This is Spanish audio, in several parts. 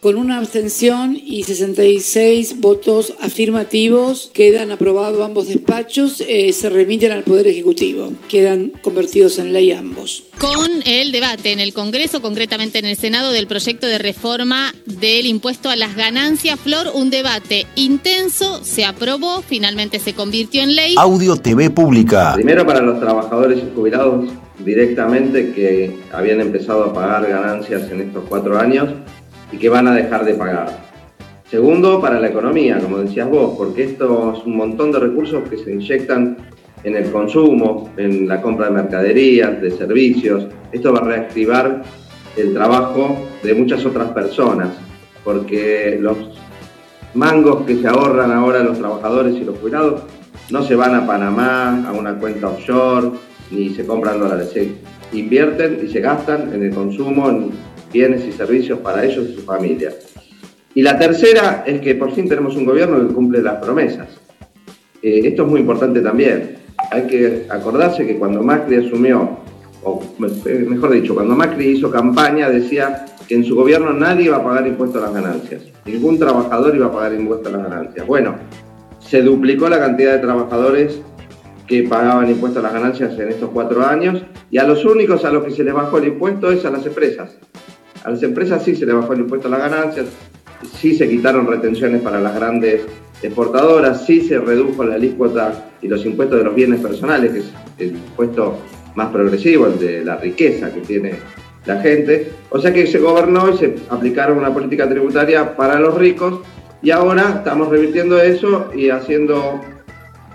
Con una abstención y 66 votos afirmativos, quedan aprobados ambos despachos, eh, se remiten al Poder Ejecutivo. Quedan convertidos en ley ambos. Con el debate en el Congreso, concretamente en el Senado, del proyecto de reforma del impuesto a las ganancias, Flor, un debate intenso, se aprobó, finalmente se convirtió en ley. Audio TV Pública. Primero para los trabajadores jubilados directamente que habían empezado a pagar ganancias en estos cuatro años y que van a dejar de pagar. Segundo, para la economía, como decías vos, porque esto es un montón de recursos que se inyectan en el consumo, en la compra de mercaderías, de servicios. Esto va a reactivar el trabajo de muchas otras personas, porque los mangos que se ahorran ahora los trabajadores y los jubilados no se van a Panamá, a una cuenta offshore, ni se compran dólares, se invierten y se gastan en el consumo, en bienes y servicios para ellos y su familia. Y la tercera es que por fin tenemos un gobierno que cumple las promesas. Eh, esto es muy importante también. Hay que acordarse que cuando Macri asumió, o mejor dicho, cuando Macri hizo campaña decía que en su gobierno nadie iba a pagar impuestos a las ganancias. Ningún trabajador iba a pagar impuestos a las ganancias. Bueno, se duplicó la cantidad de trabajadores que pagaban impuestos a las ganancias en estos cuatro años y a los únicos a los que se les bajó el impuesto es a las empresas. A las empresas sí se les bajó el impuesto a las ganancias, sí se quitaron retenciones para las grandes exportadoras, sí se redujo la alícuota y los impuestos de los bienes personales, que es el impuesto más progresivo, el de la riqueza que tiene la gente. O sea que se gobernó y se aplicaron una política tributaria para los ricos y ahora estamos revirtiendo eso y haciendo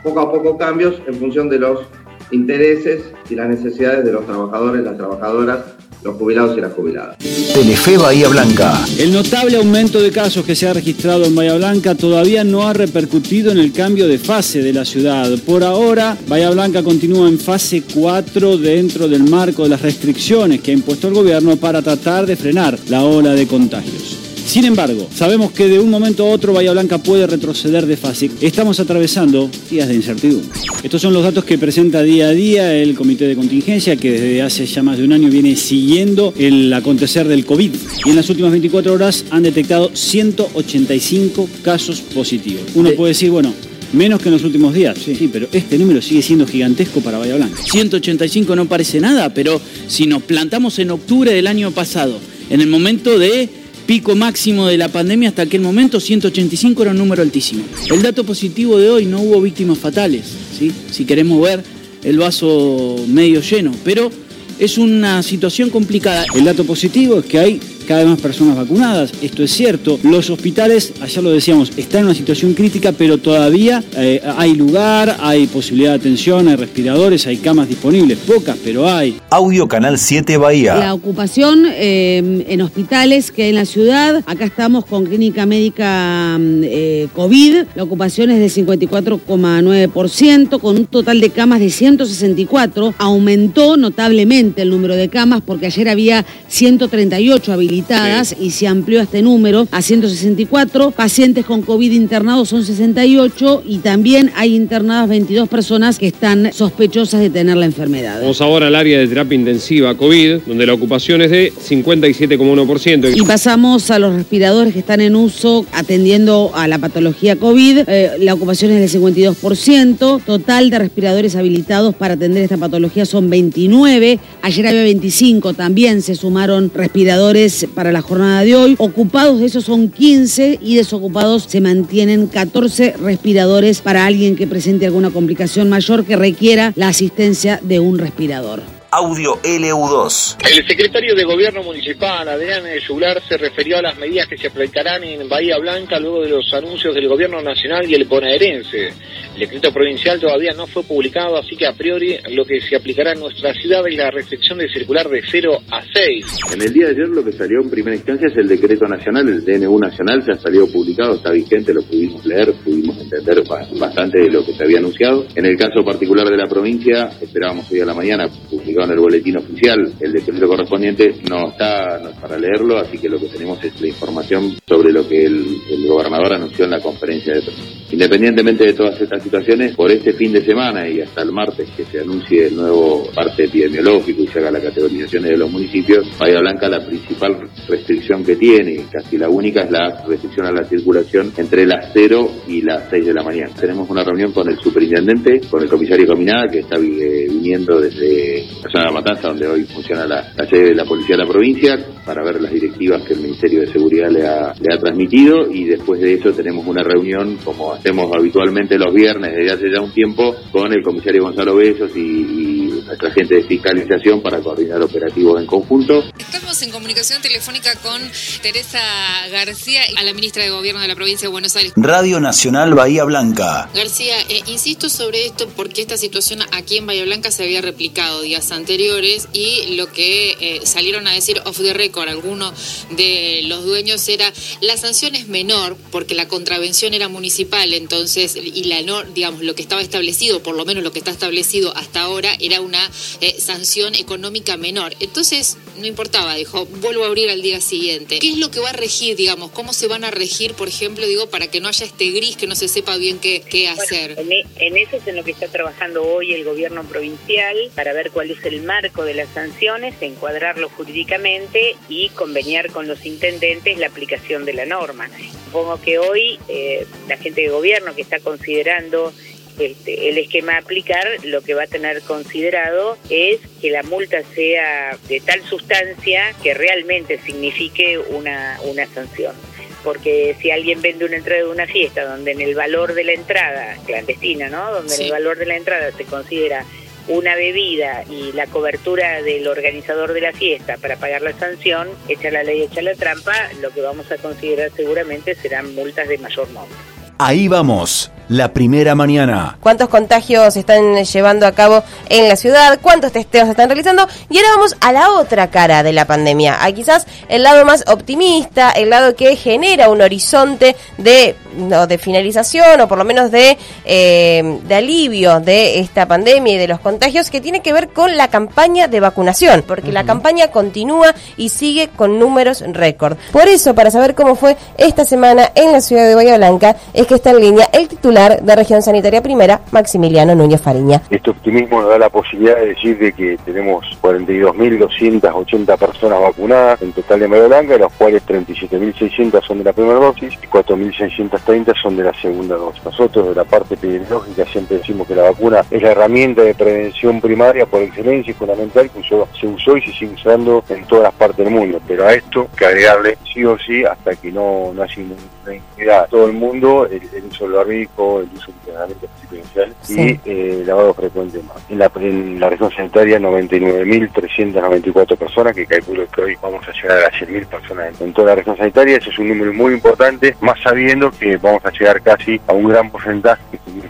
poco a poco cambios en función de los intereses y las necesidades de los trabajadores, las trabajadoras los jubilados y las jubiladas. Telefe Bahía Blanca. El notable aumento de casos que se ha registrado en Bahía Blanca todavía no ha repercutido en el cambio de fase de la ciudad. Por ahora, Bahía Blanca continúa en fase 4 dentro del marco de las restricciones que ha impuesto el gobierno para tratar de frenar la ola de contagios. Sin embargo, sabemos que de un momento a otro Bahía Blanca puede retroceder de fase. Estamos atravesando días de incertidumbre. Estos son los datos que presenta día a día el Comité de Contingencia, que desde hace ya más de un año viene siguiendo el acontecer del COVID. Y en las últimas 24 horas han detectado 185 casos positivos. Uno puede decir, bueno, Menos que en los últimos días. Sí. pero este número sigue siendo gigantesco para Bahía Blanca. 185 no parece nada, pero si nos plantamos en octubre del año pasado, en el momento de pico máximo de la pandemia hasta aquel momento, 185 era un número altísimo. El dato positivo de hoy, no hubo víctimas fatales, si queremos ver el vaso medio lleno, pero es una situación complicada. El dato positivo es que hay cada vez más personas vacunadas, esto es cierto. Los hospitales, allá lo decíamos, están en una situación crítica, pero todavía eh, hay lugar, hay posibilidad de atención, hay respiradores, hay camas disponibles, pocas, pero hay. Audio Canal 7 Bahía. La ocupación eh, en hospitales que hay en la ciudad, acá estamos con Clínica Médica eh, COVID, la ocupación es de 54,9%, con un total de camas de 164, aumentó notablemente el número de camas porque ayer había 138 habilitados y se amplió este número a 164. Pacientes con COVID internados son 68 y también hay internadas 22 personas que están sospechosas de tener la enfermedad. Vamos ahora al área de terapia intensiva COVID, donde la ocupación es de 57,1%. Y pasamos a los respiradores que están en uso atendiendo a la patología COVID. Eh, la ocupación es del 52%. Total de respiradores habilitados para atender esta patología son 29. Ayer había 25. También se sumaron respiradores para la jornada de hoy. Ocupados de esos son 15 y desocupados se mantienen 14 respiradores para alguien que presente alguna complicación mayor que requiera la asistencia de un respirador. Audio LU2. El secretario de Gobierno Municipal, Adrián Yular, se refirió a las medidas que se aplicarán en Bahía Blanca luego de los anuncios del Gobierno Nacional y el bonaerense. El decreto provincial todavía no fue publicado, así que a priori lo que se aplicará en nuestra ciudad es la restricción de circular de 0 a 6. En el día de ayer lo que salió en primera instancia es el decreto nacional, el DNU nacional, ya salió publicado, está vigente, lo pudimos leer, pudimos entender bastante de lo que se había anunciado. En el caso particular de la provincia, esperábamos hoy a la mañana publicado en el boletín oficial, el decreto correspondiente no está, no para leerlo, así que lo que tenemos es la información sobre lo que el, el gobernador anunció en la conferencia de prensa. Independientemente de todas estas situaciones, por este fin de semana y hasta el martes que se anuncie el nuevo parte epidemiológico y se haga la categorización de los municipios, Bahía Blanca la principal restricción que tiene, casi la única, es la restricción a la circulación entre las 0 y las 6 de la mañana. Tenemos una reunión con el superintendente, con el comisario Cominada, que está eh, viniendo desde la zona de Matanza, donde hoy funciona la, la sede de la Policía de la provincia, para ver las directivas que el Ministerio de Seguridad le ha, le ha transmitido y después de eso tenemos una reunión, como hacemos habitualmente los viernes desde hace ya un tiempo, con el comisario Gonzalo Besos y, y nuestra gente de fiscalización para coordinar operativos en conjunto. Estamos en comunicación telefónica con Teresa García, a la ministra de Gobierno de la provincia de Buenos Aires. Radio Nacional Bahía Blanca. García, eh, insisto sobre esto porque esta situación aquí en Bahía Blanca se había replicado días anteriores y lo que eh, salieron a decir off the record algunos de los dueños era la sanción es menor porque la contravención era municipal, entonces, y la no, digamos, lo que estaba establecido, por lo menos lo que está establecido hasta ahora, era una eh, sanción económica menor. Entonces, no importaba, dijo, vuelvo a abrir al día siguiente. ¿Qué es lo que va a regir, digamos? ¿Cómo se van a regir, por ejemplo, digo, para que no haya este gris, que no se sepa bien qué, qué hacer? En, e- en eso es en lo que está trabajando hoy el gobierno provincial para ver cuál es el marco de las sanciones, encuadrarlo jurídicamente y conveniar con los intendentes la aplicación de la norma. Supongo que hoy eh, la gente de gobierno que está considerando este, el esquema a aplicar, lo que va a tener considerado es que la multa sea de tal sustancia que realmente signifique una, una sanción porque si alguien vende una entrada de una fiesta donde en el valor de la entrada, clandestina, ¿no? Donde en el valor de la entrada se considera una bebida y la cobertura del organizador de la fiesta para pagar la sanción, echa la ley, echa la trampa, lo que vamos a considerar seguramente serán multas de mayor monto. Ahí vamos, la primera mañana. cuántos contagios están llevando a cabo en la ciudad, cuántos testeos se están realizando. Y ahora vamos a la otra cara de la pandemia, a quizás el lado más optimista, el lado que genera un horizonte de, no, de finalización o por lo menos de, eh, de alivio de esta pandemia y de los contagios, que tiene que ver con la campaña de vacunación, porque la campaña continúa y sigue con números récord. Por eso, para saber cómo fue esta semana en la ciudad de Bahía Blanca, es que está en línea el titular de Región Sanitaria Primera, Maximiliano Núñez Fariña. Este optimismo nos da la posibilidad de decir de que tenemos 42.280 personas vacunadas en total de Bahía Blanca, de las cuales 37.600 son de la primera dosis y 4.630 son de la segunda dosis. Nosotros de la parte epidemiológica siempre decimos que la vacuna es la herramienta de prevención primaria por excelencia y fundamental que se usó y se sigue usando en todas las partes del mundo. Pero a esto que agregarle sí o sí hasta que no, no haya inmunidad. Todo el mundo, el, el uso el uso entrenamiento psicoinicial Sí. y eh, lavado frecuente de manos. En la, en la región sanitaria 99.394 personas, que calculo que hoy vamos a llegar a las 100.000 personas en, toda la región sanitaria. Ese es un número muy importante, más sabiendo que vamos a llegar casi a un gran porcentaje,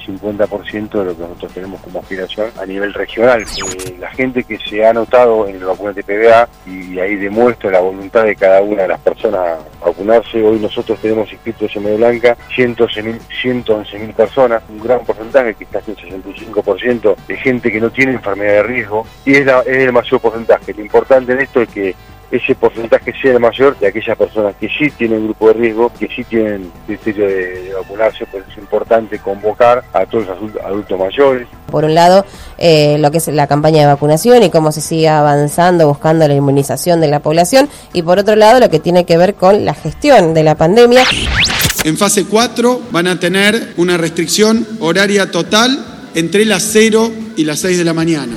50% de lo que nosotros tenemos como aspiración a nivel regional. Eh, la gente que se ha anotado en el vacunante PBA y ahí demuestra la voluntad de cada una de las personas a vacunarse. Hoy nosotros tenemos inscritos en Medio Blanca 111.000 111.000 personas, un gran porcentaje, que casi un 65% de gente que no tiene enfermedad de riesgo y es, la- es el mayor porcentaje. Lo importante en esto es que ese porcentaje sea el mayor de aquellas personas que sí tienen grupo de riesgo, que sí tienen criterio de, de vacunarse, pues es importante convocar a todos los adultos, adultos mayores, Por un lado, eh, lo que es la campaña de vacunación y cómo se sigue avanzando buscando la inmunización de la población. Y por otro lado, lo que tiene que ver con la gestión de la pandemia. En fase 4 van a tener una restricción horaria total entre las 0 y las 6 de la mañana.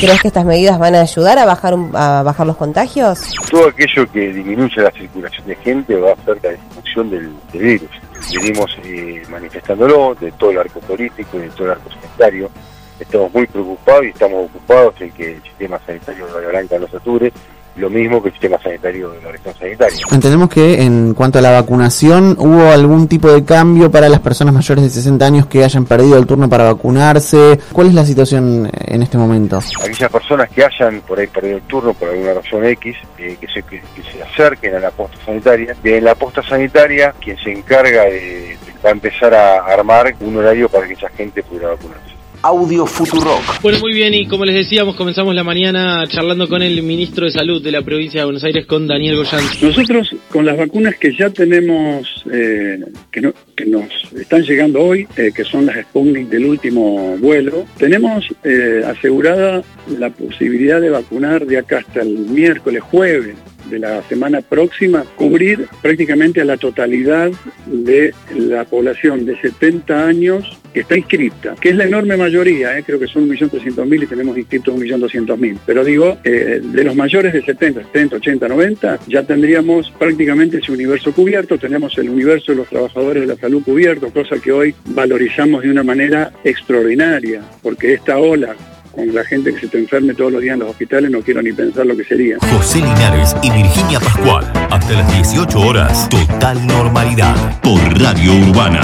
¿Crees que estas medidas van a ayudar a bajar, un- a bajar los contagios? todo aquello que disminuya la circulación de gente va a hacer la distribución del, virus. Venimos eh, manifestándolo de todo el arco político y de todo el arco sanitario. Estamos muy preocupados y estamos ocupados en que el sistema sanitario de Bahía Blanca no sature, lo mismo que el sistema sanitario de la región sanitaria. Entendemos que en cuanto a la vacunación, ¿hubo algún tipo de cambio para las personas mayores de 60 años que hayan perdido el turno para vacunarse? ¿Cuál es la situación en este momento? aquellas personas que hayan por ahí perdido el turno por alguna razón X, eh, que, se, que, que se acerquen a la posta sanitaria. Y en la posta sanitaria, quien se encarga de, de- va a empezar a armar un horario para que esa gente pudiera vacunarse. Audio Futurock. Bueno, muy bien, y como les decíamos, comenzamos la mañana charlando con el ministro de Salud de la provincia de Buenos Aires, con Daniel Goyán. Nosotros, con las vacunas que ya tenemos, eh, que, no- que nos están llegando hoy, eh, que son las Sputnik del último vuelo, tenemos eh, asegurada la posibilidad de vacunar de acá hasta el miércoles, jueves de la semana próxima, cubrir prácticamente a la totalidad de la población de 70 años que está inscripta, que es la enorme mayoría, eh, creo que son 1.300.000 y tenemos inscritos 1.200.000. Pero digo, eh, de los mayores de 70, 70, 80, 90, ya tendríamos prácticamente ese universo cubierto, tenemos el universo de los trabajadores de la salud cubierto, cosa que hoy valorizamos de una manera extraordinaria, porque esta ola la gente que se te enferme todos los días en los hospitales, no quiero ni pensar lo que sería. José Linares y Virginia Pascual. Hasta las 18 horas. Total normalidad. Por Radio Urbana.